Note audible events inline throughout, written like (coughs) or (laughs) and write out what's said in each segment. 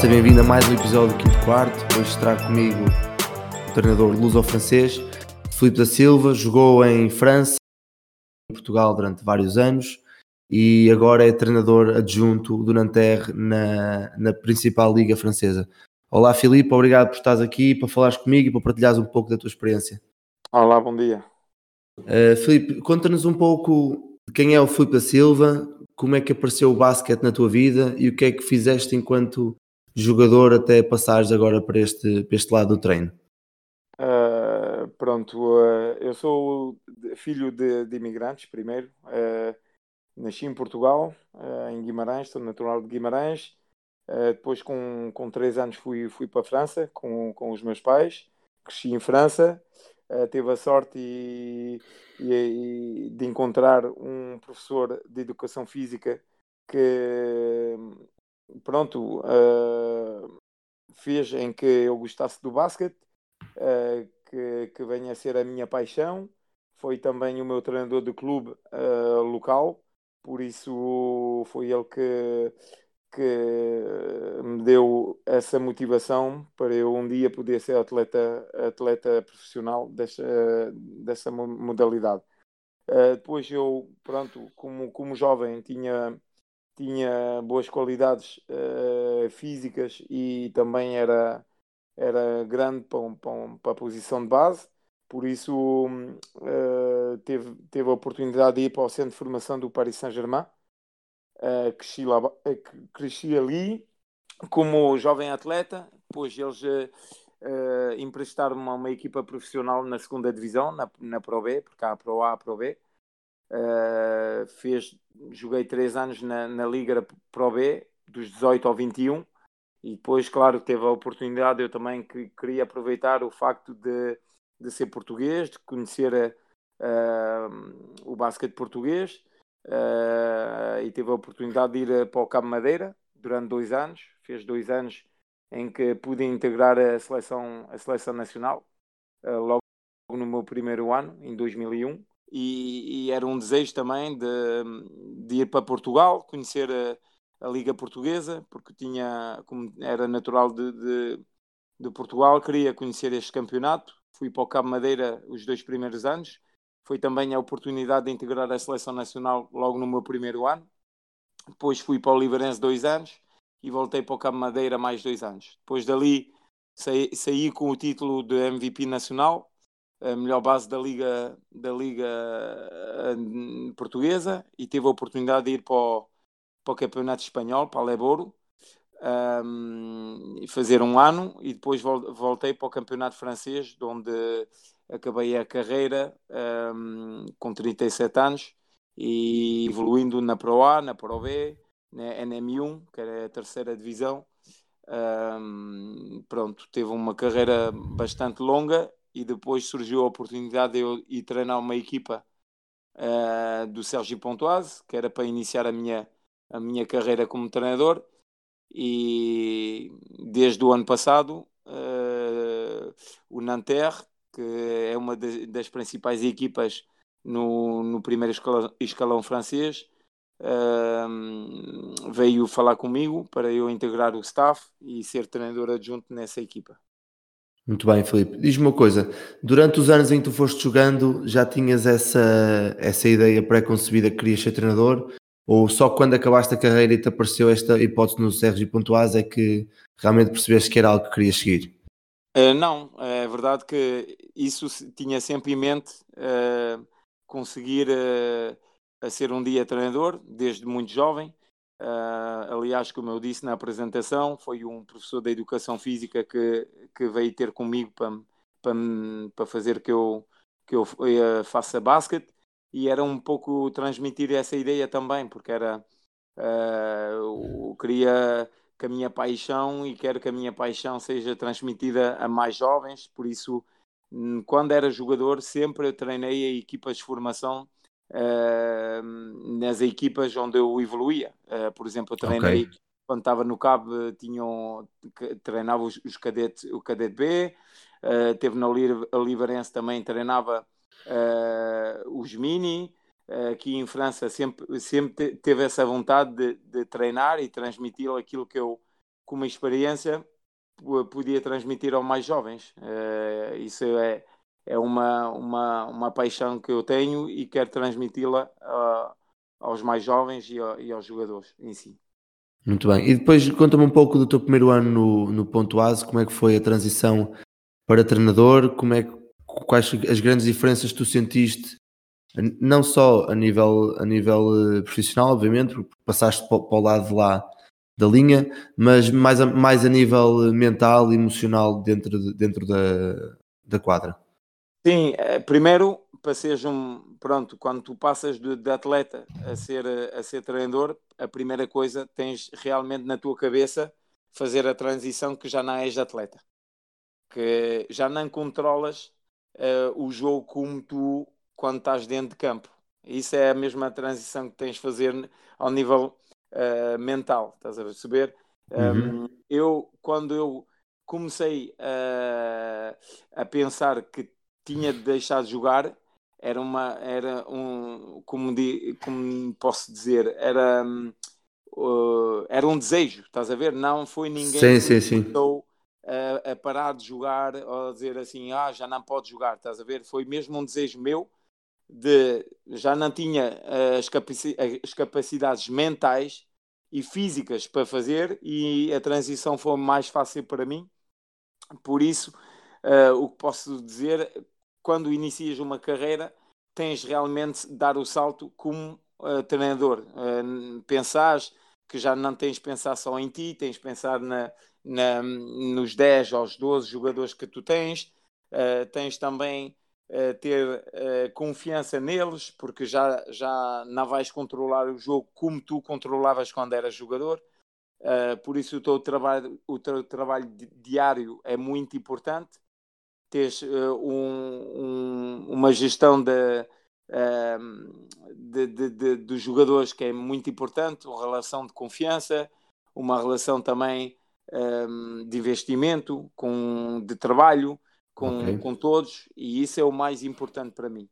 Seja bem-vindo a mais um episódio do Quinto Quarto. Hoje trago comigo o treinador luso-francês, Filipe da Silva. Jogou em França, em Portugal durante vários anos e agora é treinador adjunto do Nanterre na, na principal liga francesa. Olá, Filipe, obrigado por estares aqui para falares comigo e para partilhares um pouco da tua experiência. Olá, bom dia. Uh, Filipe, conta-nos um pouco de quem é o Filipe da Silva, como é que apareceu o basquete na tua vida e o que é que fizeste enquanto jogador até passares agora para este, para este lado do treino? Uh, pronto, uh, eu sou filho de, de imigrantes, primeiro. Uh, nasci em Portugal, em Guimarães, sou natural de Guimarães. depois, com, com três anos, fui, fui para a França com, com os meus pais. Cresci em França. teve a sorte e, e, de encontrar um professor de educação física que pronto uh, fez em que eu gostasse do basquete uh, que, que venha a ser a minha paixão foi também o meu treinador de clube uh, local por isso foi ele que que me deu essa motivação para eu um dia poder ser atleta, atleta profissional dessa, dessa modalidade. Depois eu, pronto, como, como jovem, tinha, tinha boas qualidades uh, físicas e também era, era grande para, para, para a posição de base, por isso uh, teve, teve a oportunidade de ir para o centro de formação do Paris Saint-Germain Uh, cresci, lá, cresci ali como jovem atleta, depois eles emprestaram-me a uma equipa profissional na segunda divisão, na, na Pro B, porque há a Pro A, a Pro B. Uh, fez, joguei três anos na, na Liga Pro B, dos 18 ao 21, e depois, claro, teve a oportunidade, eu também que, queria aproveitar o facto de, de ser português, de conhecer uh, o basquete português, uh, e teve a oportunidade de ir para o Cabo Madeira durante dois anos. Fez dois anos em que pude integrar a seleção, a seleção nacional, logo no meu primeiro ano, em 2001. E, e era um desejo também de, de ir para Portugal, conhecer a, a, Liga Portuguesa, porque tinha, como era natural de, de, de Portugal, queria conhecer este campeonato. Fui para o Cabo Madeira os dois primeiros anos foi também a oportunidade de integrar a seleção nacional logo no meu primeiro ano. Depois fui para o Liberense dois anos e voltei para o Cabo Madeira mais dois anos. Depois dali saí, saí com o título de MVP nacional, a melhor base da Liga, da Liga uh, Portuguesa e tive a oportunidade de ir para o, para o Campeonato Espanhol, para o Leboro, um, e fazer um ano e depois voltei para o Campeonato Francês, onde acabei a carreira um, com 37 anos e evoluindo na Pro A, na Pro B, na NM1, que era a terceira divisão. Um, pronto, teve uma carreira bastante longa e depois surgiu a oportunidade de eu ir treinar uma equipa uh, do Sérgio Pontoise, que era para iniciar a minha, a minha carreira como treinador. E desde o ano passado, uh, o Nanterre que é uma das principais equipas no, no primeiro escalão, escalão francês, uh, veio falar comigo para eu integrar o staff e ser treinador adjunto nessa equipa. Muito bem, Felipe. Diz-me uma coisa: durante os anos em que tu foste jogando, já tinhas essa, essa ideia pré-concebida que querias ser treinador? Ou só quando acabaste a carreira e te apareceu esta hipótese no Pontoise é que realmente percebeste que era algo que querias seguir? Uh, não, é verdade que isso tinha sempre em mente uh, conseguir uh, ser um dia treinador, desde muito jovem. Aliás, como eu disse na apresentação, foi um professor da educação física que, que veio ter comigo para, para, para fazer que eu, que eu faça basquete. E era um pouco transmitir essa ideia também, porque era eu queria que a minha paixão e quero que a minha paixão seja transmitida a mais jovens, por isso quando era jogador sempre treinei a equipas de formação uh, nas equipas onde eu evoluía. Uh, por exemplo, eu treinei okay. quando estava no Cabo, tinham, treinava os, os cadetes, o cadete B, uh, teve na Livarense também treinava os mini, aqui em França sempre, sempre teve essa vontade de, de treinar e transmitir aquilo que eu, com uma experiência, podia transmitir aos mais jovens. Uh, isso é, é uma, uma, uma paixão que eu tenho e quero transmiti-la uh, aos mais jovens e, e, aos jogadores em si. Muito bem. E depois conta-me um pouco do teu primeiro ano no, no Ponto Ase, como é que foi a transição para treinador, como é quais as grandes diferenças que tu sentiste, não só a nível, a nível eh, profissional, obviamente, porque passaste para, para o lado de lá da linha, mas mais a, mais a nível mental e emocional dentro, de, dentro da, da quadra. Sim, eh, primeiro para seres um pronto, quando tu passas de, de, atleta a ser, a ser treinador, a primeira coisa tens realmente na tua cabeça fazer a transição que já não és atleta, que já não controlas uh, o jogo como tu quando estás dentro de campo. Isso é a mesma transição que tens de fazer ao nível uh, mental, estás a perceber? Uhum. Um, eu, quando eu comecei a, a pensar que tinha de deixar de jogar, era uma, era um, como, di, como posso dizer, era, uh, era um desejo, estás a ver? Não foi ninguém sim, que sim, sim. A, a, parar de jogar ou a dizer assim, ah, já não pode jogar, estás a ver? Foi mesmo um desejo meu de já não tinha as, capaci as capacidades mentais e físicas para fazer e a transição foi mais fácil para mim. Por isso, uh, o que posso dizer, quando inicias uma carreira, tens realmente de dar o salto como uh, treinador. Uh, pensares que já não tens de pensar só em ti, tens de pensar na, na, nos 10 aos 12 jogadores que tu tens, uh, tens também uh, ter uh, confiança neles, porque já, já não vais controlar o jogo como tu controlavas quando eras jogador. por isso o teu trabalho, o teu trabalho diário é muito importante. Tens um, um, uma gestão de, de, de, de, dos jogadores que é muito importante, uma relação de confiança, uma relação também um, de investimento, com, de trabalho, com, okay. com todos, e isso é o mais importante para mim.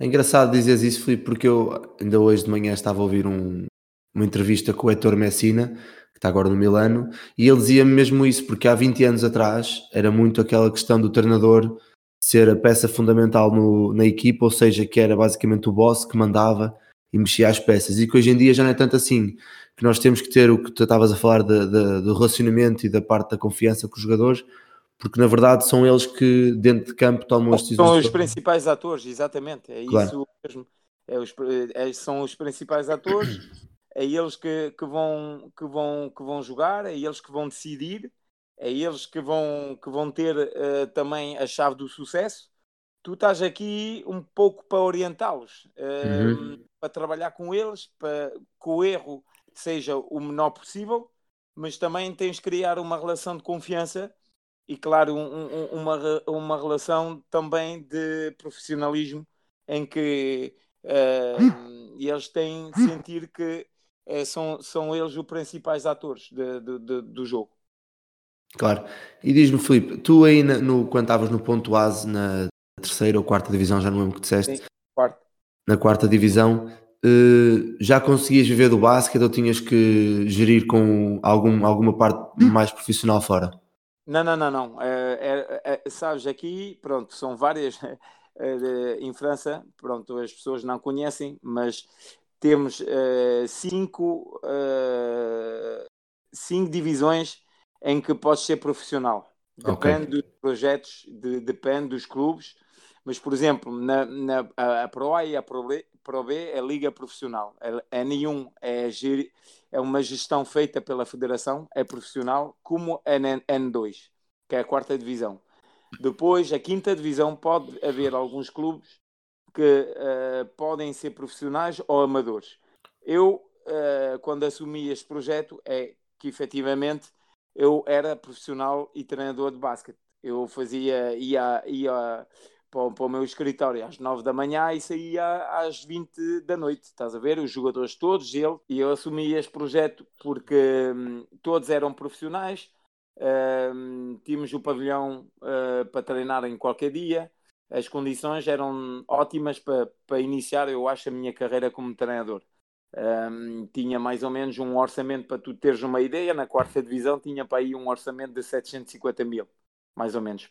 É engraçado dizeres isso, Filipe, porque eu ainda hoje de manhã estava a ouvir um, uma entrevista com o Heitor Messina, que está agora no Milano, e ele dizia-me mesmo isso, porque há 20 anos atrás era muito aquela questão do treinador ser a peça fundamental no, na equipa, ou seja, que era basicamente o boss que mandava e mexia as peças, e que hoje em dia já não é tanto assim, que nós temos que ter o que tu estavas a falar de, de, do relacionamento e da parte da confiança com os jogadores, porque na verdade são eles que dentro de campo tomam as decisões. São os principais atores, exatamente, é claro. isso mesmo. É os, é, são os principais atores, é eles que, que, vão, que, vão, que vão jogar, é eles que vão decidir, é eles que vão, que vão ter uh, também a chave do sucesso. Tu estás aqui um pouco para orientá-los, uh, uhum. para trabalhar com eles, para que o erro seja o menor possível, mas também tens de criar uma relação de confiança e, claro, um, um, uma, uma relação também de profissionalismo em que uh, eles têm de sentir que uh, são, são eles os principais atores de, de, de, do jogo. Claro. E diz-me, Filipe, tu aí na, no, quando estavas no ponto base na terceira ou quarta divisão, já não lembro o que disseste. Sim, quarta. Na quarta divisão, uh, já conseguias viver do basquete ou tinhas que gerir com algum, alguma parte mais profissional fora? Não, não, não, não. É, é, é, sabes, aqui, pronto, são várias. (laughs) Eh, em França, pronto, as pessoas não conhecem, mas temos uh, cinco, uh, cinco divisões em que podes ser profissional. Depende okay. dos projetos, de, depende dos clubes. Mas, por exemplo, na, na a, a Pro A e a Pro B, Pro B é liga profissional. A, a N1 é, é uma gestão feita pela federação, é profissional, como a N, N2, que é a quarta divisão. Depois, a quinta divisão, pode haver alguns clubes uh, podem ser profissionais ou amadores. Eu, uh, quando assumi este projeto, é que efetivamente eu era profissional e treinador de basquete. Eu fazia, ia, ia para, para o meu escritório às 9 da manhã e saía às 20 da noite. Estás a ver? Os jogadores todos, ele, e eu assumi este projeto porque hum, todos eram profissionais, hum, tínhamos o pavilhão uh, para treinar em qualquer dia, as condições eram ótimas para, para iniciar, eu acho, a minha carreira como treinador. um, tinha mais ou menos um orçamento para tu teres uma ideia. Na quarta divisão tinha para aí um orçamento de 750 mil, mais ou menos.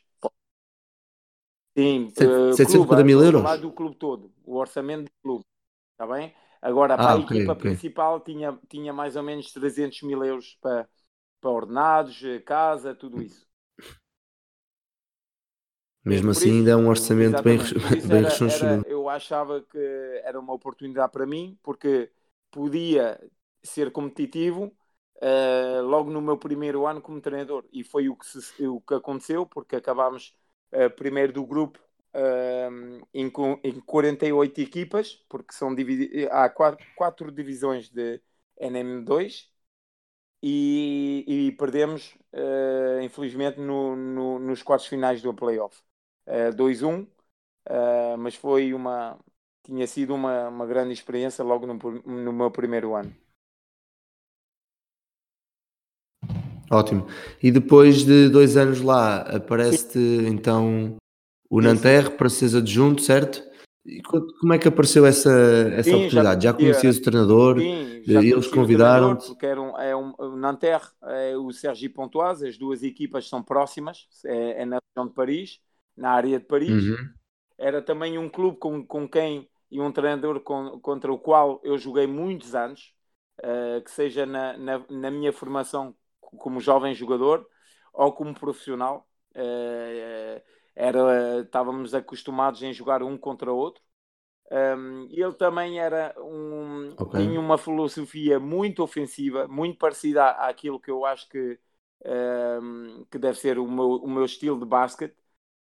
Sim, 750 clube, mil euros? Lá do clube todo, o orçamento do clube, está bem? Agora, ah, para a okay, equipa okay. principal tinha, tinha mais ou menos 300 mil euros para, para ordenados, casa, tudo isso. Mesmo assim, isso, ainda é um orçamento bem, (laughs) bem Eu achava que era uma oportunidade para mim, porque podia ser competitivo uh, logo no meu primeiro ano como treinador. E foi o que, se, o que aconteceu, porque acabámos uh, primeiro do grupo uh, em, em 48 equipas, porque são há quatro, quatro divisões de NM2 e, e perdemos, uh, infelizmente, no, no, nos quartos finais do playoff. Uh, 2-1, uh, mas foi uma. Tinha sido uma, uma grande experiência logo no, no meu primeiro ano. Ótimo. E depois de dois anos lá, aparece-te então o Nanterre para seres adjunto, certo? E como é que apareceu essa, essa sim, oportunidade? Já, já conhecias o treinador? Sim, já eles convidaram -te? Porque era um, é um, o Nanterre é o Sergi Pontoise, as duas equipas são próximas, é, é, na região de Paris, na área de Paris. Uhum. Era também um clube com, com quem e um treinador com, contra o qual eu joguei muitos anos, uh, que seja na, na, na, minha formação como jovem jogador ou como profissional. Uh, era, estávamos acostumados em jogar um contra o outro. Um, ele também era um, okay. tinha uma filosofia muito ofensiva, muito parecida àquilo que eu acho que, um, que deve ser o meu, o meu estilo de basquete.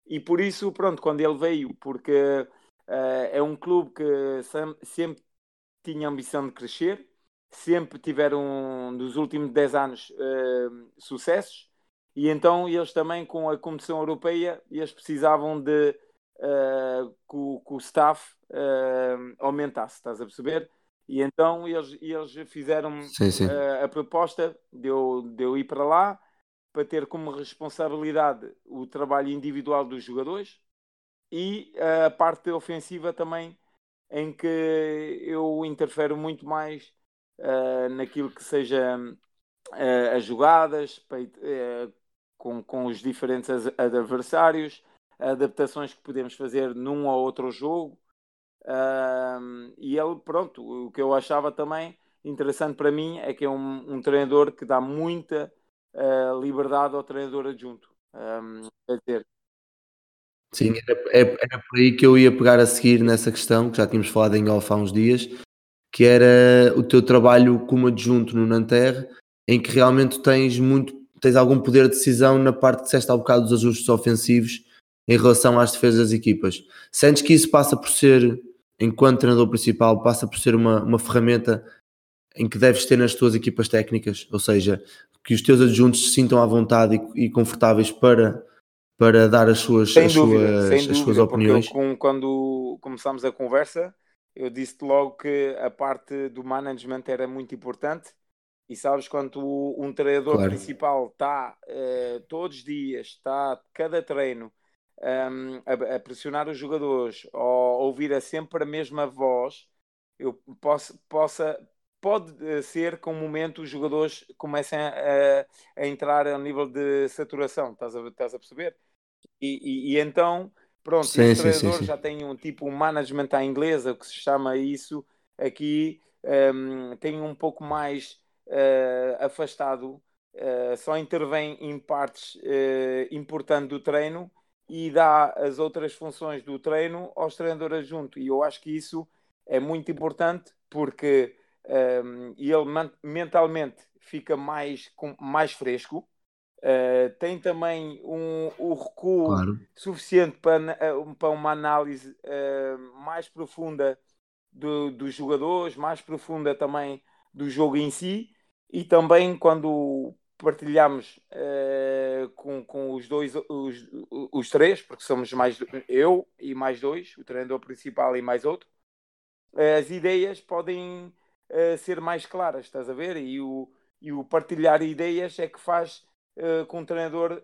E por isso, pronto, quando ele veio, porque uh, é um clube que sempre tinha ambição de crescer, sempre tiveram, nos últimos 10 anos, uh, sucessos e então eles também, com a Comissão Europeia, eles precisavam de uh, que, o, que, o, staff aumentasse, estás a perceber? E então eles, eles fizeram sim, sim. A proposta de eu, de eu ir para lá para ter como responsabilidade o trabalho individual dos jogadores e a parte ofensiva também, em que eu interfero muito mais naquilo que seja as jogadas, com, com os diferentes adversários, adaptações que podemos fazer num ou outro jogo. Uh, e ele, pronto, o que eu achava também interessante para mim é que é um, um treinador que dá muita uh, liberdade ao treinador adjunto. Um, quer dizer, Sim, era, era, por aí que eu ia pegar a seguir nessa questão, que já tínhamos falado em off há uns dias, que era o teu trabalho como adjunto no Nanterre, em que realmente tens muito tens algum poder de decisão na parte que disseste há bocado dos ajustes ofensivos em relação às defesas das equipas. Sentes que isso passa por ser, enquanto treinador principal, passa por ser uma, uma ferramenta em que deves ter nas tuas equipas técnicas, ou seja, que os teus adjuntos se sintam à vontade e, e confortáveis para, para dar as suas, sem as dúvida, suas, as suas opiniões. Com, quando começámos a conversa, eu disse logo que a parte do management era muito importante e sabes quando um treinador claro. principal está uh, todos os dias, está cada treino um, a, a, pressionar os jogadores ou ouvir a sempre a mesma voz, eu posso, possa, pode eh, ser que um momento os jogadores comecem a, a entrar a nível de saturação, estás a, estás a perceber? E, e, e então, pronto, sim, esse treinador sim, sim, já tem um tipo um management à inglesa, que se chama isso aqui, um, tem um pouco mais uh, afastado, uh, só intervém em partes uh, importantes do treino e dá as outras funções do treino aos treinadores junto. E eu acho que isso é muito importante porque um, ele mentalmente fica mais, com, mais fresco. Uh, tem também um, um recuo claro. suficiente para, para uma análise uh, mais profunda do, dos jogadores, mais profunda também do jogo em si e também quando partilhamos uh, com, com os dois, os, os três, porque somos mais eu e mais dois, o treinador principal e mais outro, as ideias podem uh, ser mais claras, estás a ver? E o, e o partilhar ideias é que faz uh, que um treinador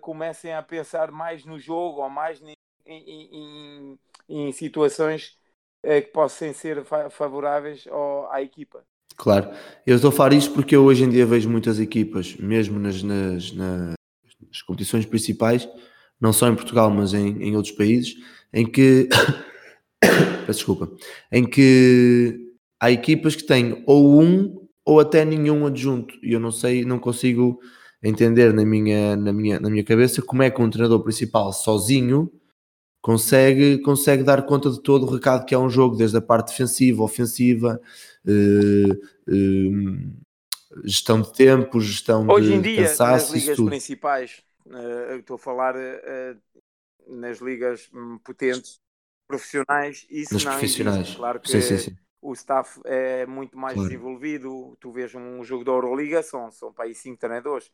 comecem a pensar mais no jogo ou mais em, em, em, em situações que possam ser favoráveis ao, à equipa. Claro, eu estou a falar isto porque eu hoje em dia vejo muitas equipas, mesmo nas, nas, nas competições principais, não só em Portugal, mas em, em outros países, em que (coughs) peço desculpa, em que há equipas que têm ou um ou até nenhum adjunto, e eu não sei, não consigo entender na minha, na minha, na minha cabeça como é que um treinador principal sozinho consegue, consegue dar conta de todo o recado que é um jogo, desde a parte defensiva, ofensiva, eh, eh, gestão de tempo, gestão Hoje de em dia, cansaço, nas ligas principais, uh, estou a falar uh, nas ligas um, potentes, profissionais, isso Nas não profissionais. existe. Claro que Sim, sim, sim. O staff é muito mais Claro. desenvolvido. Tu vês um jogo da Euroliga, são, são para aí cinco treinadores.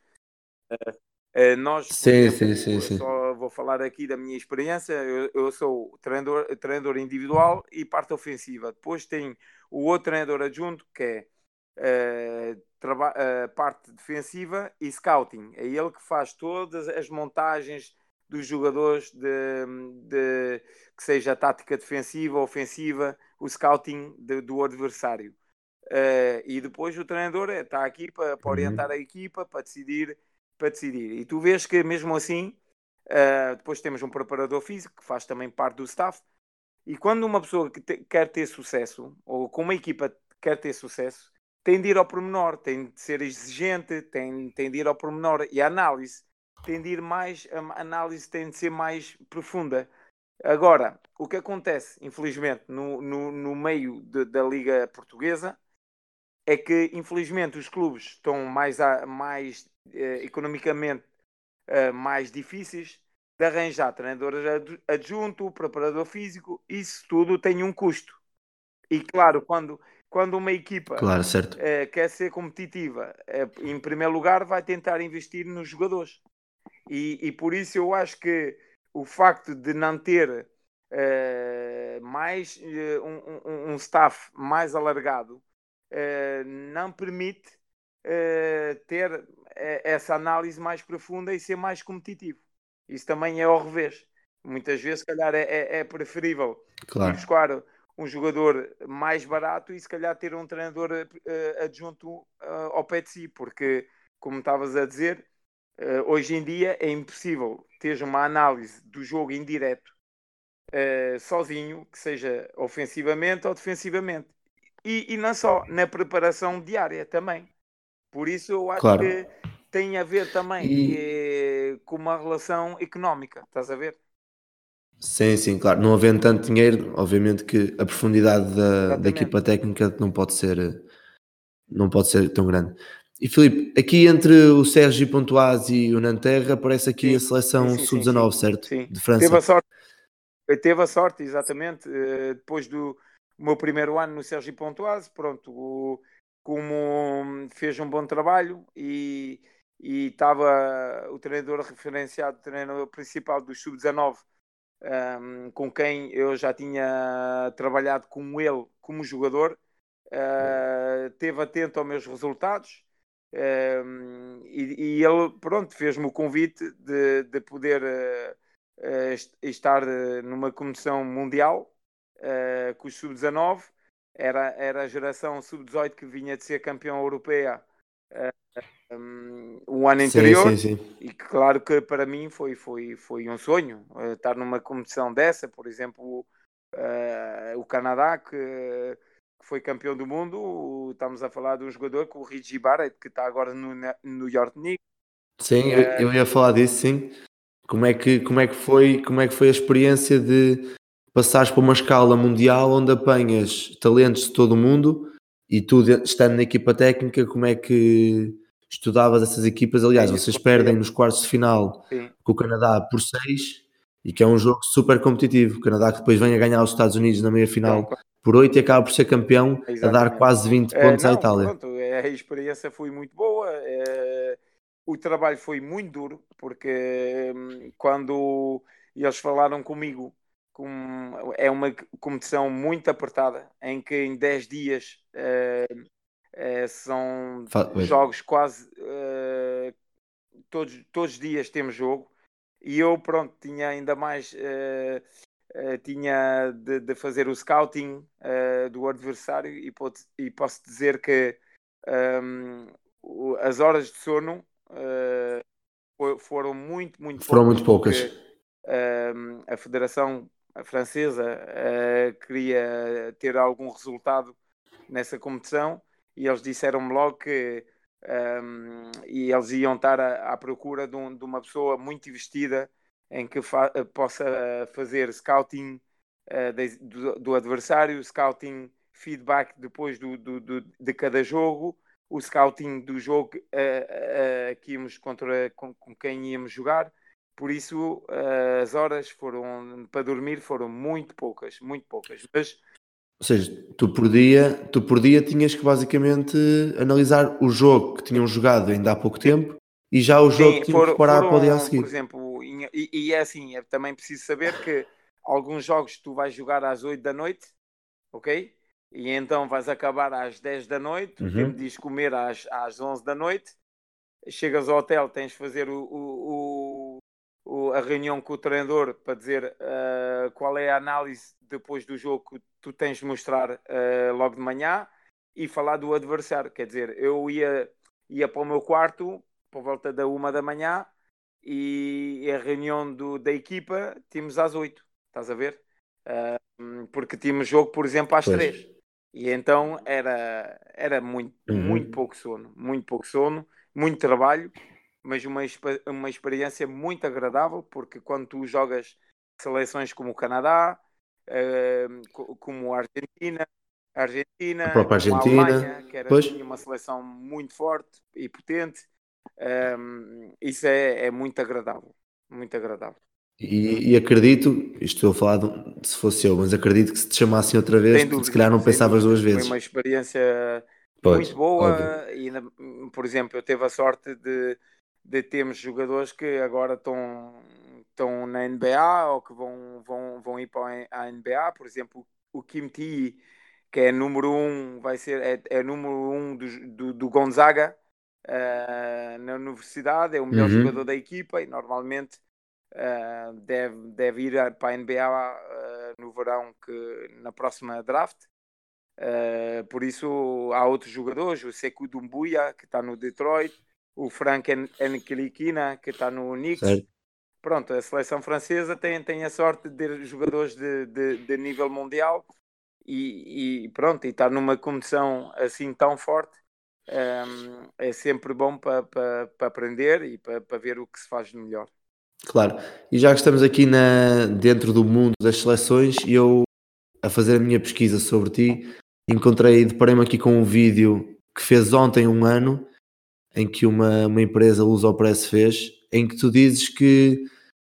Uh, nós, Sim, exemplo, sim, sim, sim. só vou falar aqui da minha experiência. Eu, eu sou treinador, treinador individual e parte ofensiva. Depois tem o outro treinador adjunto que é uh, traba- uh, parte defensiva e scouting. É ele que faz todas as montagens dos jogadores de, de- que seja a tática defensiva, ofensiva, o scouting de- do adversário. Uh, e depois o treinador está aqui para, para Uhum. orientar a equipa, para decidir, para decidir. E tu vês que mesmo assim, uh, depois temos um preparador físico que faz também parte do staff. E quando uma pessoa que te- quer ter sucesso, ou com uma equipa quer ter sucesso, tem de ir ao pormenor, tem de ser exigente, tem, tem de ir ao pormenor. E a análise tem de ir mais, a análise tem de ser mais profunda. Agora, o que acontece, infelizmente, no, no, no meio de- da Liga Portuguesa é que, infelizmente, os clubes estão mais, a- mais eh, economicamente eh, mais difíceis de arranjar treinadores ad- adjunto, preparador físico, isso tudo tem um custo. E claro, quando, quando uma equipa Claro, eh, quer ser competitiva, eh, em primeiro lugar vai tentar investir nos jogadores. E, e por isso eu acho que o facto de não ter eh, mais eh, um, um- staff mais alargado eh, não permite ter essa análise mais profunda e ser mais competitivo. Isso também é ao revés. Muitas vezes, se calhar, é, é- é preferível Claro. buscar um jogador mais barato e se calhar ter um treinador adjunto ao pé de si, porque, como estavas a dizer, eh, hoje em dia é impossível teres uma análise do jogo em direto eh, sozinho, que seja ofensivamente ou defensivamente. E, e não só, na preparação diária também. Por isso eu acho Claro. que tem a ver também E- eh, com uma relação económica, estás a ver? Sim, sim, claro. Não havendo tanto dinheiro, obviamente que a profundidade da, da equipa técnica não pode ser não pode ser tão grande. E Filipe, aqui entre o Sérgio Pontoise e o Nanterra aparece aqui Sim, a seleção sim, sim, sim, sub-19, sim. certo? Sim. De França. Teve a sorte, teve a sorte exatamente, eh, depois do meu primeiro ano no Sérgio Pontoise, pronto, o- como fez um bom trabalho e e estava o treinador referenciado, o treinador principal do Sub-19, um, com quem eu já tinha trabalhado com ele como jogador, uh, esteve atento aos meus resultados um, e, e ele, pronto, fez-me o convite de, de poder uh, uh, est- estar uh, numa comissão mundial uh, com os Sub-19. Era, era a geração Sub-18 que vinha de ser campeão europeia um, o ano Sim, anterior. sim, sim. E que, claro que para mim foi, foi, foi um sonho eh, estar numa competição dessa, por exemplo, eh, o Canadá, que, que foi campeão do mundo, estamos a falar de um jogador com o Reggie Barrett, que está agora no Ne- New York Knicks. Sim, eu, eu ia falar disso, sim. Como é que, como é que foi, como é que foi a experiência de passares para uma escala mundial onde apanhas talentos de todo o mundo e tu estando na equipa técnica, como é que estudavas essas equipas? Aliás, Sim, vocês perdem nos quartos de final Sim, com o Canadá por 6 e que é um jogo super competitivo. O Canadá que depois vem a ganhar os Estados Unidos na meia final por 8 e acaba por ser campeão, a dar Exatamente. quase 20 Eh, pontos à não, Itália. Pronto, eh, a experiência foi muito boa. eh, o trabalho foi muito duro, porque hum, quando eles falaram comigo, com, é uma competição muito apertada, em que em 10 dias eh, são Fa- jogos quase eh, todos, todos os dias temos jogo. E eu, pronto, tinha ainda mais uh, tinha de, de, fazer o scouting uh, do adversário e, pode, e, posso dizer que um, ehm, as horas de sono foram muito, muito foram poucas. Muito poucas. Ehm, a Federação Francesa queria ter algum resultado nessa competição e eles disseram-me logo que um, e eles iam estar à, à procura de, um, de, uma pessoa muito investida em que fa possa fazer scouting uh, de, do, do, adversário, scouting feedback depois do, do, do, de cada jogo, o scouting do jogo uh, uh, que íamos contra com, com, quem íamos jogar. Por isso, as horas foram para dormir foram muito poucas, muito poucas. Mas ou seja, tu por dia, tu por dia tinhas que basicamente analisar o jogo que tinham jogado ainda há pouco tempo e já o jogo Sim, que tinham que preparar para o dia a seguir. Por exemplo, e, e é assim, é também preciso saber que alguns jogos tu vais jogar às 8 da noite, ok? E então vais acabar às 10 da noite, uhum. tempo de comer às, às 11 da noite, chegas ao hotel, tens de fazer o, o, o, a reunião com o treinador para dizer uh, qual é a análise depois do jogo que tu tens de mostrar uh, logo de manhã e falar do adversário. Quer dizer, eu ia, ia para o meu quarto por volta da uma da manhã e a reunião do, da equipa tínhamos às oito, estás a ver? Uh, porque tínhamos jogo, por exemplo, às pois. três. E então era, era muito, uhum. muito pouco sono, muito pouco sono, muito trabalho, mas uma, uma experiência muito agradável, porque quando tu jogas seleções como o Canadá, como a Argentina, a Argentina, a própria Argentina, a Alemanha, que era pois. uma seleção muito forte e potente. Um, isso é, é, muito agradável, muito agradável. E, e acredito, isto estou a falar de, se fosse eu, mas acredito que se te chamassem outra vez, dúvida, se calhar não pensavas dúvida. duas vezes. Foi uma experiência pois, muito boa óbvio. e, por exemplo, eu tive a sorte de, de termos jogadores que agora estão estão na NBA ou que vão, vão, vão ir para a NBA, por exemplo, o Kim T, que é número um, vai ser, é, é número um do, do, do Gonzaga uh, na universidade, é o melhor uhum. jogador da equipa e normalmente uh, deve, deve ir para a NBA eh, no verão que, na próxima draft. por isso há outros jogadores, o Sekou Dumbuya, que está no Detroit, o Frank Nkilikina, que está no Knicks, certo pronto, a seleção francesa tem, tem a sorte de ter jogadores de, de, de nível mundial e, e, pronto, e estar numa condição assim tão forte um, é sempre bom para pa, pa aprender e para pa ver o que se faz de melhor. Claro, e já que estamos aqui na, dentro do mundo das seleções, eu a fazer a minha pesquisa sobre ti, encontrei, deparei-me aqui com um vídeo que fez ontem um ano, em que uma, uma empresa Luso Press fez, em que tu dizes que,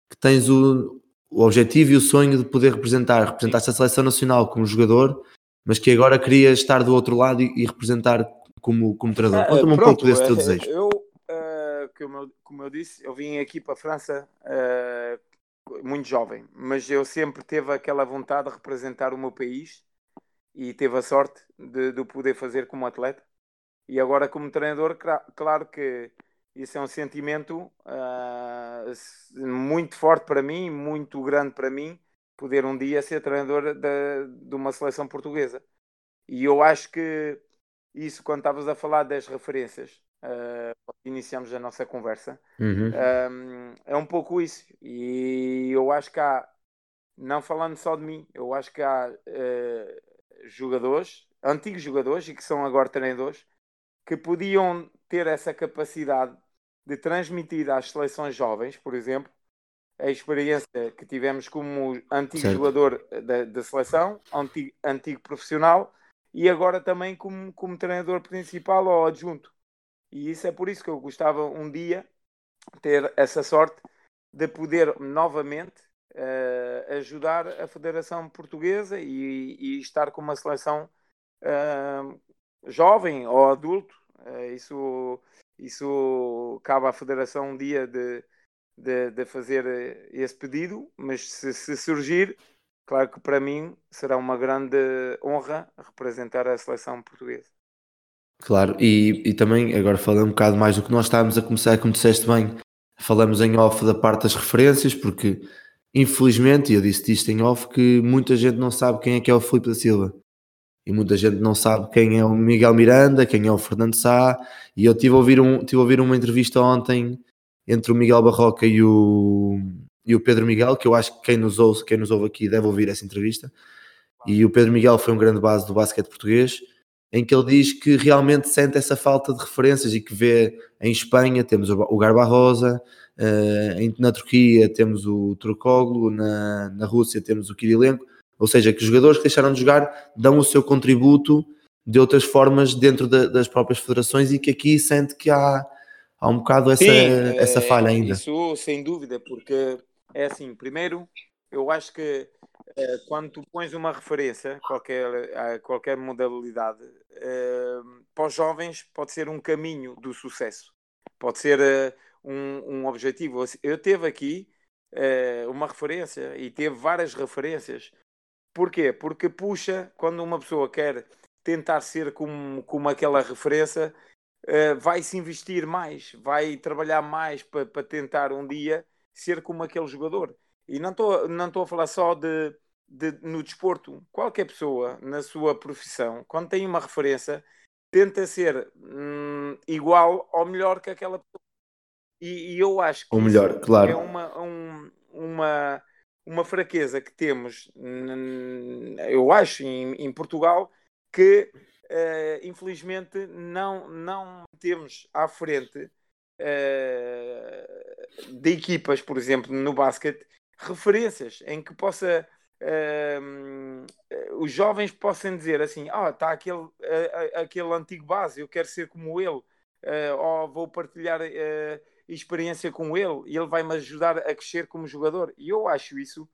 que tens o, o objetivo e o sonho de poder representar, representar a seleção nacional como jogador, mas que agora querias estar do outro lado e, e representar como, como treinador. Ah, Conta-me um pouco desse teu é, desejo. Eu, como, eu, como eu disse, eu vim aqui para a França uh, muito jovem, mas eu sempre teve aquela vontade de representar o meu país e teve a sorte de, de poder fazer como atleta. E agora, como treinador, claro que isso é um sentimento uh, muito forte para mim, muito grande para mim, poder um dia ser treinador de, de uma seleção portuguesa. E eu acho que isso, quando estavas a falar das referências, uh, iniciamos a nossa conversa, uhum. um, é um pouco isso. E eu acho que há, não falando só de mim, eu acho que há uh, jogadores, antigos jogadores e que são agora treinadores, que podiam ter essa capacidade de transmitir às seleções jovens, por exemplo, a experiência que tivemos como antigo certo. jogador da, da seleção, antigo, antigo, profissional e agora também como, como treinador principal ou adjunto. E isso é por isso que eu gostava um dia ter essa sorte de poder novamente uh, ajudar a Federação Portuguesa e, e, estar com uma seleção uh, jovem ou adulto. Uh, isso isso cabe à Federação um dia de, de, de fazer esse pedido, mas se, se, surgir, claro que para mim será uma grande honra representar a seleção portuguesa. Claro, e, e também agora falando um bocado mais do que nós estávamos a começar, como disseste bem, falamos em off da parte das referências, porque infelizmente, e eu disse isto em off, que muita gente não sabe quem é que é o Filipe da Silva. E muita gente não sabe quem é o Miguel Miranda, quem é o Fernando Sá. E eu tive a ouvir, um, tive a ouvir uma entrevista ontem entre o Miguel Barroca e o, e o Pedro Miguel, que eu acho que quem nos, ouve, quem nos ouve aqui deve ouvir essa entrevista. E o Pedro Miguel foi um grande base do basquete português, em que ele diz que realmente sente essa falta de referências e que vê em Espanha temos o Garba Rosa, uh, na Turquia temos o Turcoglu, na, na Rússia temos o Kirilenko, ou seja, que os jogadores que deixaram de jogar dão o seu contributo de outras formas dentro da, das próprias federações e que aqui sente que há, há um bocado essa, Sim, essa falha ainda. Isso sem dúvida, porque é assim, primeiro eu acho que eh, quando tu pões uma referência qualquer, a qualquer modalidade, eh, para os jovens pode ser um caminho do sucesso, pode ser eh, um, um objetivo. Eu teve aqui uma referência e teve várias referências. Porquê? Porque puxa, quando uma pessoa quer tentar ser como, como aquela referência, vai se investir mais, vai trabalhar mais para, para tentar um dia ser como aquele jogador. E não estou não a falar só de, de, no desporto. Qualquer pessoa na sua profissão, quando tem uma referência, tenta ser hum, igual ou melhor que aquela pessoa. E, e eu acho que ou melhor, claro. é uma, um, uma, uma fraqueza que temos, eu acho, em, em Portugal, que uh, infelizmente não, não temos à frente uh, de equipas, por exemplo, no basquete, referências em que possa uh, os jovens possam dizer assim, ah, está aquele, uh, aquele antigo base, eu quero ser como ele, uh, ou vou partilhar experiência com ele e ele vai me ajudar a crescer como jogador. E eu acho isso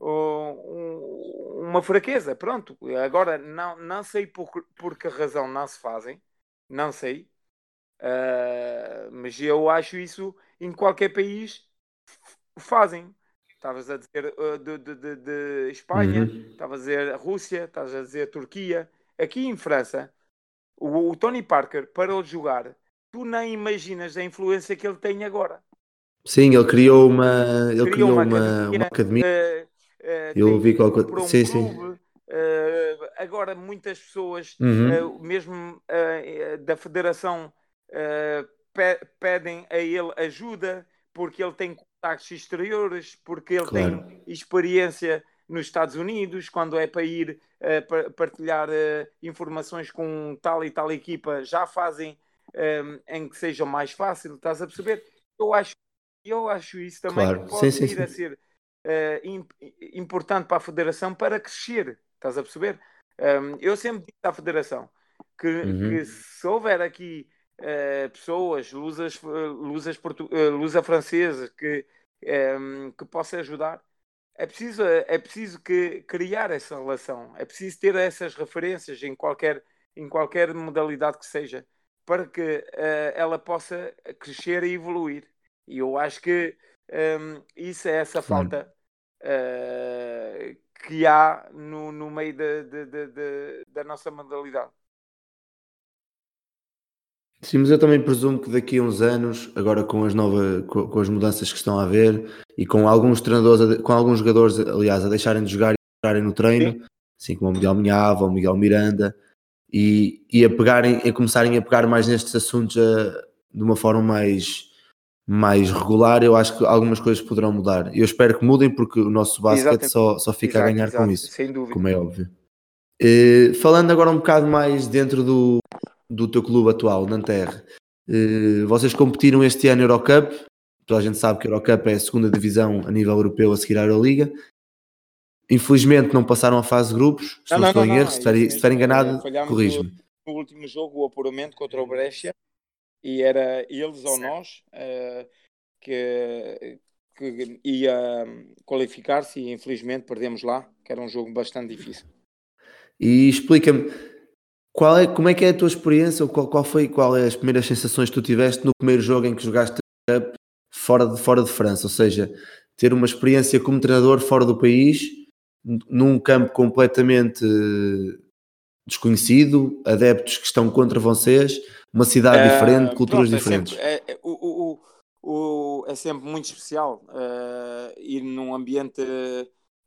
um, uma fraqueza. Pronto, agora não, não sei por, por que razão não se fazem, não sei, mas eu acho isso em qualquer país fazem. Estavas a dizer uh, de, de, de, Espanha, uhum. estavas uhum. a dizer Rússia, estavas a dizer Turquia. Aqui em França, o, o, Tony Parker parou de jogar. Tu nem imaginas a influência que ele tem agora. Sim, ele criou uma, ele criou, criou uma, uma, uma academia. Uh, uh, eu ouvi qualquer coisa. Um sim, clube, sim. Uh, agora muitas pessoas, uhum. uh, mesmo uh, da federação, pe pedem a ele ajuda porque ele tem contactos exteriores, porque ele claro. tem experiência nos Estados Unidos, quando é para ir uh, partilhar uh, informações com tal e tal equipa, já fazem um, em que seja mais fácil, estás a perceber? Eu acho, eu acho isso também claro. que pode sim, vir sim, a ser uh, imp importante para a Federação para crescer, estás a perceber? Um, eu sempre disse à Federação que, uhum. que se houver aqui uh, pessoas, lusas, lusas, portu, uh, lusa francesa que, um, ehm, que possa ajudar. É preciso, é preciso que criar essa relação, é preciso ter essas referências em qualquer, em qualquer modalidade que seja, para que uh, ela possa crescer e evoluir. E eu acho que um, ehm, isso é essa falta uh, que há no, no meio de, de, de, da nossa modalidade. Sim, mas eu também presumo que daqui a uns anos, agora com as novas, com, com as mudanças que estão a haver e com alguns treinadores, com alguns jogadores, aliás, a deixarem de jogar e entrarem no treino, Sim. assim como o Miguel Minhava, o Miguel Miranda, e, e a pegarem, a começarem a pegar mais nestes assuntos a, de uma forma mais, mais regular, eu acho que algumas coisas poderão mudar. Eu espero que mudem porque o nosso basquete só, só fica exato, a ganhar exato, com isso, sem dúvida. como é óbvio. Uh, falando agora um bocado mais dentro do, do teu clube atual, Nanterre. Uh, vocês competiram este ano Eurocup, toda a gente sabe que a Eurocup é a segunda divisão a nível europeu a seguir à Euroliga. Infelizmente não passaram a fase de grupos, se não, não estou não, em erro, se estiver enganado, corrijo-me. No, no último jogo, o apuramento contra o Brescia, e era eles ou nós uh, que, que ia qualificar-se e infelizmente perdemos lá, que era um jogo bastante difícil. E explica-me, qual é, como é que é a tua experiência, ou qual, qual foi, qual é as primeiras sensações que tu tiveste no primeiro jogo em que jogaste fora de, fora de França? Ou seja, ter uma experiência como treinador fora do país, num campo completamente desconhecido, adeptos que estão contra vocês, uma cidade é, diferente, culturas pronto, diferentes. É, sempre, é, o, o, o, é sempre muito especial uh, ir num ambiente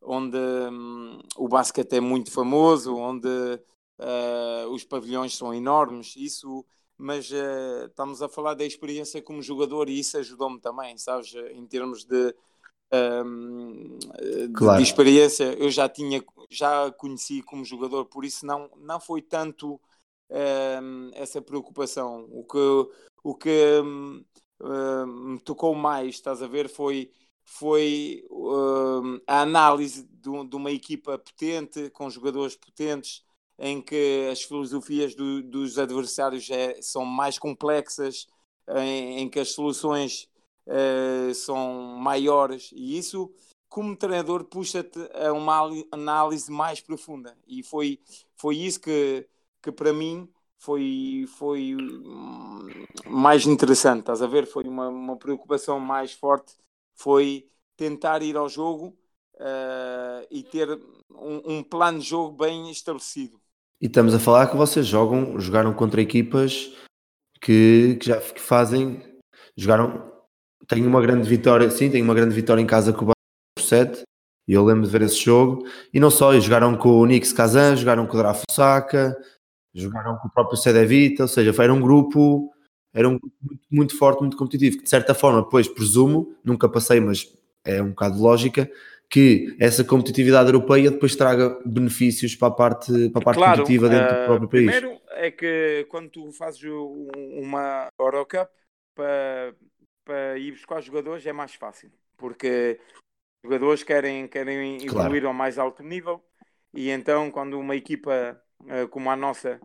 onde um, o basquete é muito famoso, onde uh, os pavilhões são enormes, isso, mas uh, estamos a falar da experiência como jogador e isso ajudou-me também, sabes, em termos de, um, claro. de, experiência, eu já tinha, já conheci como jogador, por isso não, não foi tanto um, essa preocupação. O que, o que hum, me tocou mais, estás a ver, foi foi uh, a análise de, de, uma equipa potente, com jogadores potentes, em que as filosofias do, dos adversários é, são mais complexas, em, em que as soluções uh, são maiores, e isso, como treinador, puxa-te a uma análise mais profunda. E foi, foi isso que, que para mim foi, foi hum, mais interessante, estás a ver? Foi uma, uma preocupação mais forte foi tentar ir ao jogo uh, e ter um, um, plano de jogo bem estabelecido. E estamos a falar que vocês jogam, jogaram contra equipas que, que já que fazem, jogaram, tem uma grande vitória, sim, tem uma grande vitória em casa com o por 7, e eu lembro de ver esse jogo, e não só, jogaram com o Nix Kazan, jogaram com o Draft Osaka, jogaram com o próprio Cedevita, ou seja, era um grupo era um grupo muito, muito, forte, muito competitivo, que de certa forma, depois presumo, nunca passei, mas é um bocado lógica, que essa competitividade europeia depois traga benefícios para a parte, para a parte claro, competitiva dentro uh, do próprio país. Primeiro é que quando tu fazes uma Eurocup para, para ir buscar jogadores é mais fácil, porque os jogadores querem, querem evoluir claro. ao mais alto nível e então quando uma equipa uh, como a nossa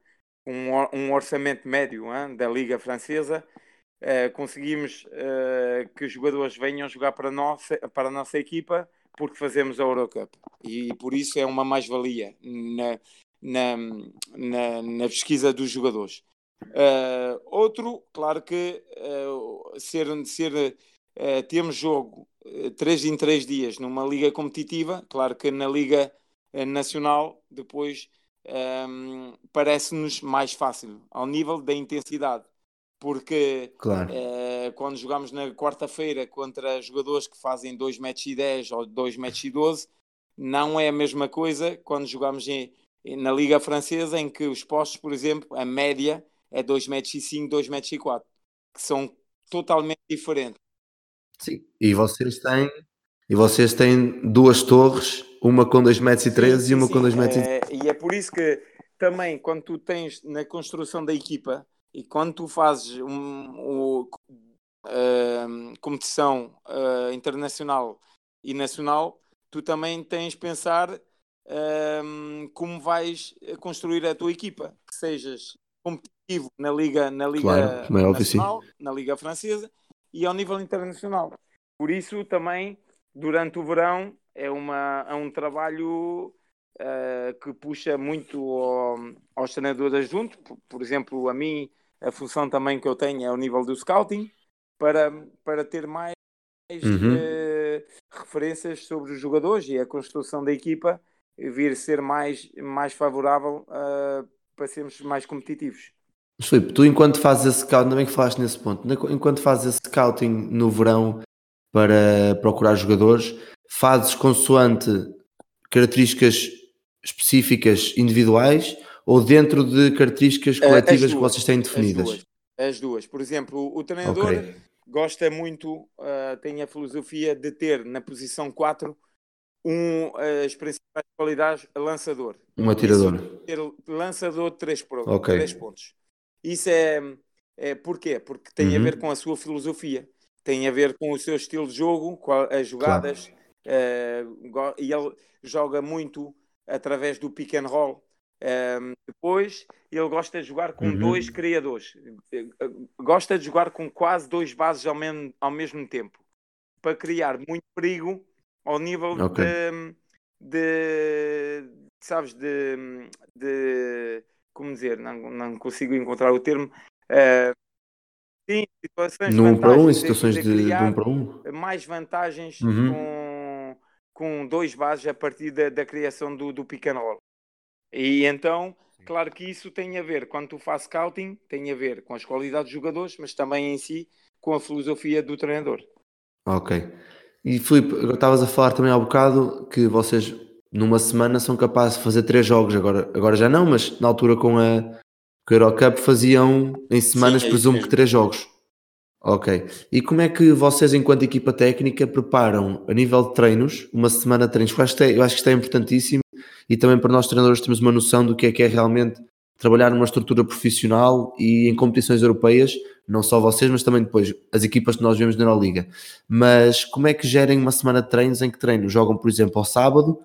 um, um orçamento médio hein, da Liga Francesa, uh, conseguimos uh, que os jogadores venham jogar para, nossa, para a nossa equipa porque fazemos a Eurocup. E por isso é uma mais-valia na, na, na, na, pesquisa dos jogadores. Uh, outro, claro que ser, ser, temos jogo 3 em 3 dias numa liga competitiva, claro que na Liga Nacional depois um, parece-nos mais fácil ao nível da intensidade. Porque claro. Quando jogamos na quarta-feira contra jogadores que fazem 2 metros e 10 ou 2 metros e 12, não é a mesma coisa quando jogamos em, na Liga Francesa, em que os postos, por exemplo, a média é 2 metros e 5, 2 metros e 4, que são totalmente diferentes. Sim, e vocês têm e vocês têm duas torres, uma com 2,13 metros e, 13 e uma sim. com 2 metros é, e... é por isso que também quando tu tens na construção da equipa e quando tu fazes um, um uh, competição uh, internacional e nacional, tu também tens de pensar como vais construir a tua equipa, que sejas competitivo na liga, na liga claro, é nacional, na liga francesa e ao nível internacional. Por isso também durante o verão é, uma, é um trabalho uh, que puxa muito ao, aos treinadores junto. Por, por, exemplo, a mim, a função também que eu tenho é o nível do scouting, para, para ter mais uhum. uh, referências sobre os jogadores e a construção da equipa vir ser mais, mais favorável uh, para sermos mais competitivos. Filipe, tu enquanto fazes esse scouting, também que falaste nesse ponto, enquanto fazes esse scouting no verão, para procurar jogadores, fazes consoante características específicas individuais ou dentro de características eh, coletivas duas, que vocês têm definidas? As duas, as duas. Por exemplo, o treinador okay. Gosta muito, uh, tem a filosofia de ter na posição 4 um, as principais qualidades lançador. Um atirador. ter lançador de 3 okay. pontos. Isso é, é porquê? Porque tem uhum. a ver com a sua filosofia tem a ver com o seu estilo de jogo, as jogadas, claro. uh, e ele joga muito através do pick and roll. Um, depois, ele gosta de jogar com uhum. dois criadores, gosta de jogar com quase dois bases ao, mesmo, ao mesmo tempo, para criar muito perigo ao nível okay. de, de, sabes, de, de, como dizer, não, não consigo encontrar o termo, uh, Sim, situações de um para um, em situações de, de, de, um para um. Mais vantagens uhum. com, com dois bases a partir da, da criação do, do pick and roll. E então, claro que isso tem a ver, quando tu fazes scouting, tem a ver com as qualidades dos jogadores, mas também em si com a filosofia do treinador. Ok. E Filipe, estavas a falar também há bocado que vocês numa semana são capazes de fazer três jogos, agora, agora já não, mas na altura com a, com a Eurocup faziam em semanas, Sim, é presumo que três jogos. Ok. E como é que vocês, enquanto equipa técnica, preparam a nível de treinos, uma semana de treinos? Eu acho, que é, eu acho que isto é importantíssimo e também para nós treinadores temos uma noção do que é que é realmente trabalhar numa estrutura profissional e em competições europeias, não só vocês, mas também depois as equipas que nós vemos na Euroliga. Mas como é que gerem uma semana de treinos em que treino? Jogam, por exemplo, ao sábado,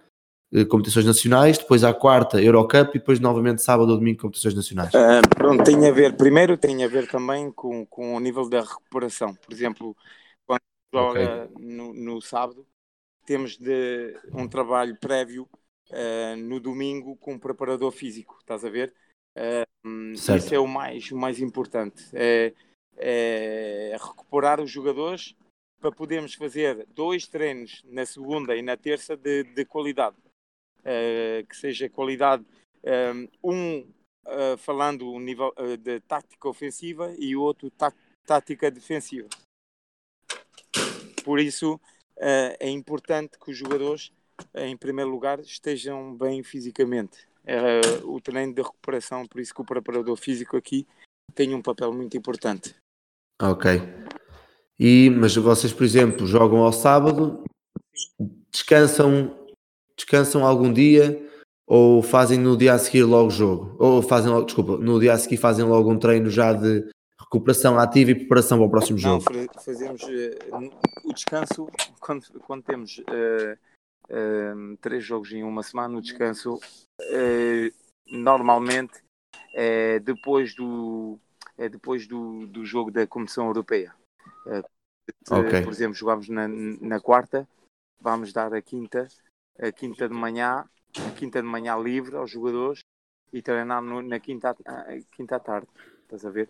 eh, competições nacionais, depois à quarta Eurocup e depois novamente sábado ou domingo competições nacionais? Uh, pronto, tem a ver, primeiro tem a ver também com, com o nível da recuperação. Por exemplo, quando joga okay. no, no, sábado, temos de um trabalho prévio uh, no domingo com um preparador físico, estás a ver? Uh, isso é o mais, o mais importante, é, é recuperar os jogadores para podermos fazer dois treinos na segunda e na terça de, de qualidade uh, que seja qualidade. Um, um uh, falando o nível uh, de tática ofensiva e o outro tá tática defensiva. Por isso é importante que os jogadores, em primeiro lugar, estejam bem fisicamente. o treino de recuperação, por isso que o preparador físico aqui tem um papel muito importante. Ok. E, mas vocês, por exemplo, jogam ao sábado, descansam descansam algum dia ou fazem no dia a seguir logo o jogo? Ou fazem logo, desculpa, no dia a seguir fazem logo um treino já de recuperação ativa e preparação para o próximo Não, jogo? fazemos uh, o descanso quando, quando temos uh, uh, três jogos em uma semana, o descanso normalmente é depois do é depois do, do jogo da Comissão Europeia. Okay. Por exemplo, jogamos na, na quarta, vamos dar a quinta a quinta de manhã, a quinta de manhã livre aos jogadores e treinar no, na quinta, quinta à tarde. Estás a ver?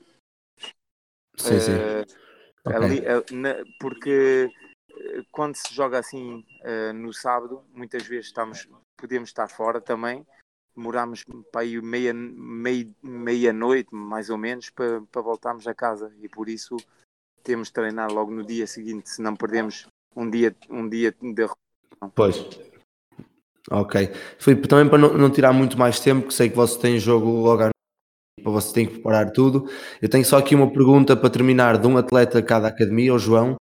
Sim, sim. Uh, ali, uh, na, porque uh, quando se joga assim no sábado, muitas vezes estamos, podemos estar fora também. Demoramos para aí meia, meia, meia noite, mais ou menos, para, para voltarmos a casa. E por isso temos de treinar logo no dia seguinte, se não perdemos um dia, um dia de Pois, Ok. Filipe, também para não, não, tirar muito mais tempo, que sei que você tem jogo logo à para você tem que preparar tudo. Eu tenho só aqui uma pergunta para terminar de um atleta de cada academia, o João,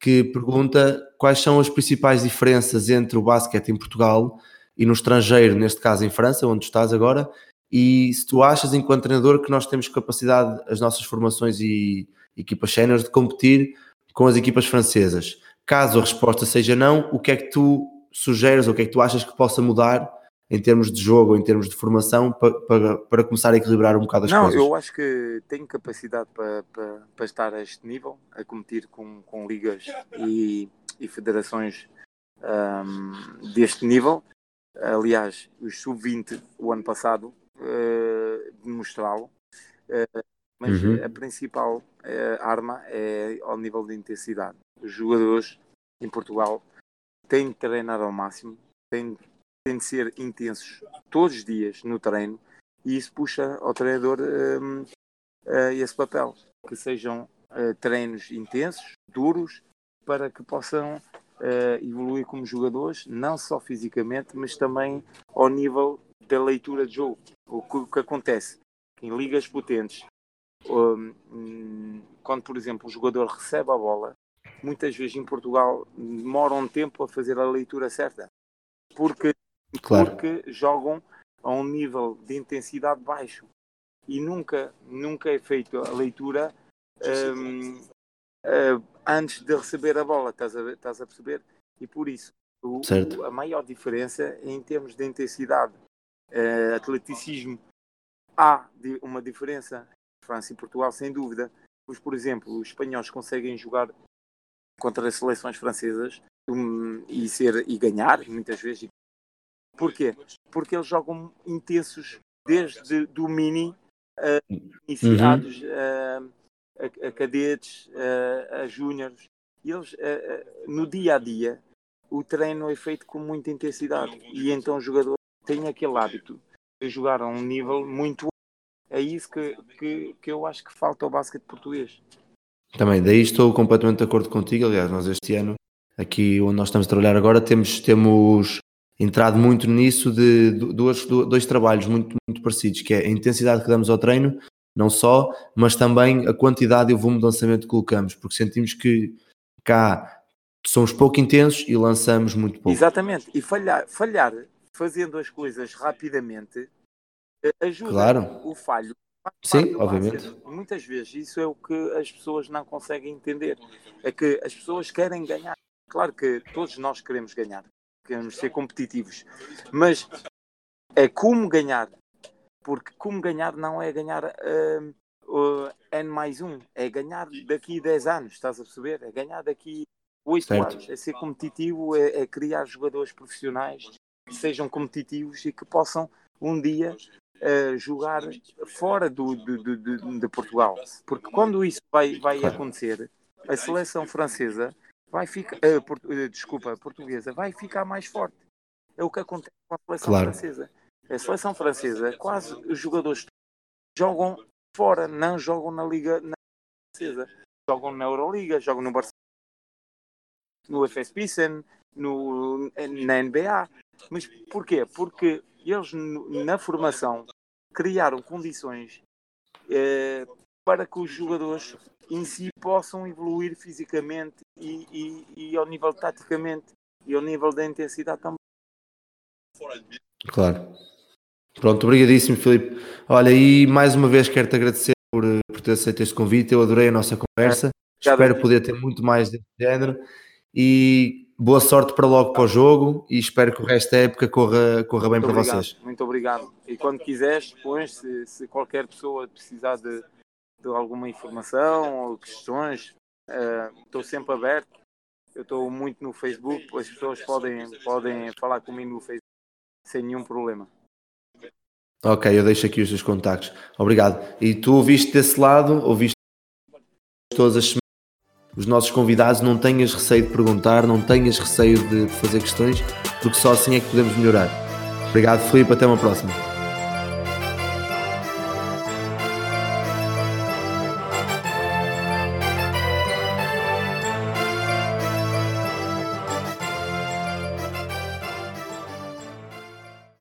que pergunta quais são as principais diferenças entre o basquete em Portugal e no estrangeiro, neste caso em França, onde estás agora, e se tu achas, enquanto treinador, que nós temos capacidade, as nossas formações e equipas séniores, de competir com as equipas francesas. Caso a resposta seja não, o que é que tu sugeres ou o que é que tu achas que possa mudar em termos de jogo ou em termos de formação para, para, para começar a equilibrar um bocado as não, coisas? Não, eu acho que tenho capacidade para, para, para, estar a este nível, a competir com, com ligas e, e federações um, deste nível. Aliás, os sub-20 o ano passado uh, demonstrá-lo. Uh, mas uhum. a principal uh, arma é ao nível de intensidade. Os jogadores em Portugal têm de treinar ao máximo, têm, têm de ser intensos todos os dias no treino e isso puxa ao treinador um, esse papel. Que sejam treinos intensos, duros, para que possam uh, evoluir como jogadores, não só fisicamente, mas também ao nível da leitura de jogo. O que, o que acontece em ligas potentes, um, quando, por exemplo, o jogador recebe a bola, muitas vezes em Portugal demoram um tempo a fazer a leitura certa, porque, claro. porque jogam a um nível de intensidade baixo e nunca, nunca é feita a leitura um, uh, eh, antes de receber a bola, estás a, estás a perceber? E por isso o, o, a maior diferença em termos de intensidade, uh, atleticismo, há uma diferença França e Portugal, sem dúvida. Pois, por exemplo, os espanhóis conseguem jogar contra as seleções francesas um, e, ser, e ganhar, muitas vezes. Porquê? Porque eles jogam intensos desde do mini a iniciados, uhum. A, a, cadetes, a, a júniores. E eles, no dia a dia, o treino é feito com muita intensidade. E então o jogador tem aquele hábito de jogar a um nível muito é isso que, que, que eu acho que falta ao basquete português. Também, daí estou completamente de acordo contigo. Aliás, nós este ano, aqui onde nós estamos a trabalhar agora, temos, temos entrado muito nisso de, de dois, dois trabalhos muito, muito parecidos, que é a intensidade que damos ao treino, não só, mas também a quantidade e o volume de lançamento que colocamos, porque sentimos que cá somos pouco intensos e lançamos muito pouco. Exatamente, e falhar, falhar fazendo as coisas rapidamente eh, ajuda claro. o falho Sim, obviamente. Muitas vezes isso é o que as pessoas não conseguem entender. É que as pessoas querem ganhar. Claro que todos nós queremos ganhar, queremos ser competitivos, mas é como ganhar. Porque como ganhar não é ganhar uh, uh, N mais um, é ganhar daqui 10 anos, estás a perceber? É ganhar daqui 8 certo. anos. É ser competitivo, é, é criar jogadores profissionais que sejam competitivos e que possam um dia uh, jogar fora do, do, do, de Portugal. Porque quando isso vai, vai acontecer, a seleção francesa vai ficar, uh, port, uh, desculpa, portuguesa, vai ficar mais forte. É o que acontece com a seleção claro. francesa. A seleção francesa, quase os jogadores jogam fora, não jogam na Liga na francesa. Jogam na Euroliga, jogam no Barcelona, no FS Pilsen, no, na NBA. Mas porquê? Porque eles na formação criaram condições eh, para que os jogadores em si possam evoluir fisicamente e, e, e, ao nível taticamente e ao nível da intensidade também. Claro. Pronto, obrigadíssimo, Filipe. Olha, e mais uma vez quero-te agradecer por, por ter aceito este convite. Eu adorei a nossa conversa. É, Espero poder ter muito mais desse género. E boa sorte para logo para o jogo e espero que o resto da época corra, corra bem muito para obrigado, vocês. Muito obrigado. E quando quiseres, pões, se, se qualquer pessoa precisar de, de alguma informação ou questões, uh, estou sempre aberto. Eu estou muito no Facebook, as pessoas podem, podem falar comigo no Facebook sem nenhum problema. Ok, eu deixo aqui os teus contactos. Obrigado. E tu ouviste desse lado, ouviste todas as semanas os nossos convidados, não tenhas receio de perguntar, não tenhas receio de fazer questões, porque só assim é que podemos melhorar. Obrigado, Filipe, até uma próxima.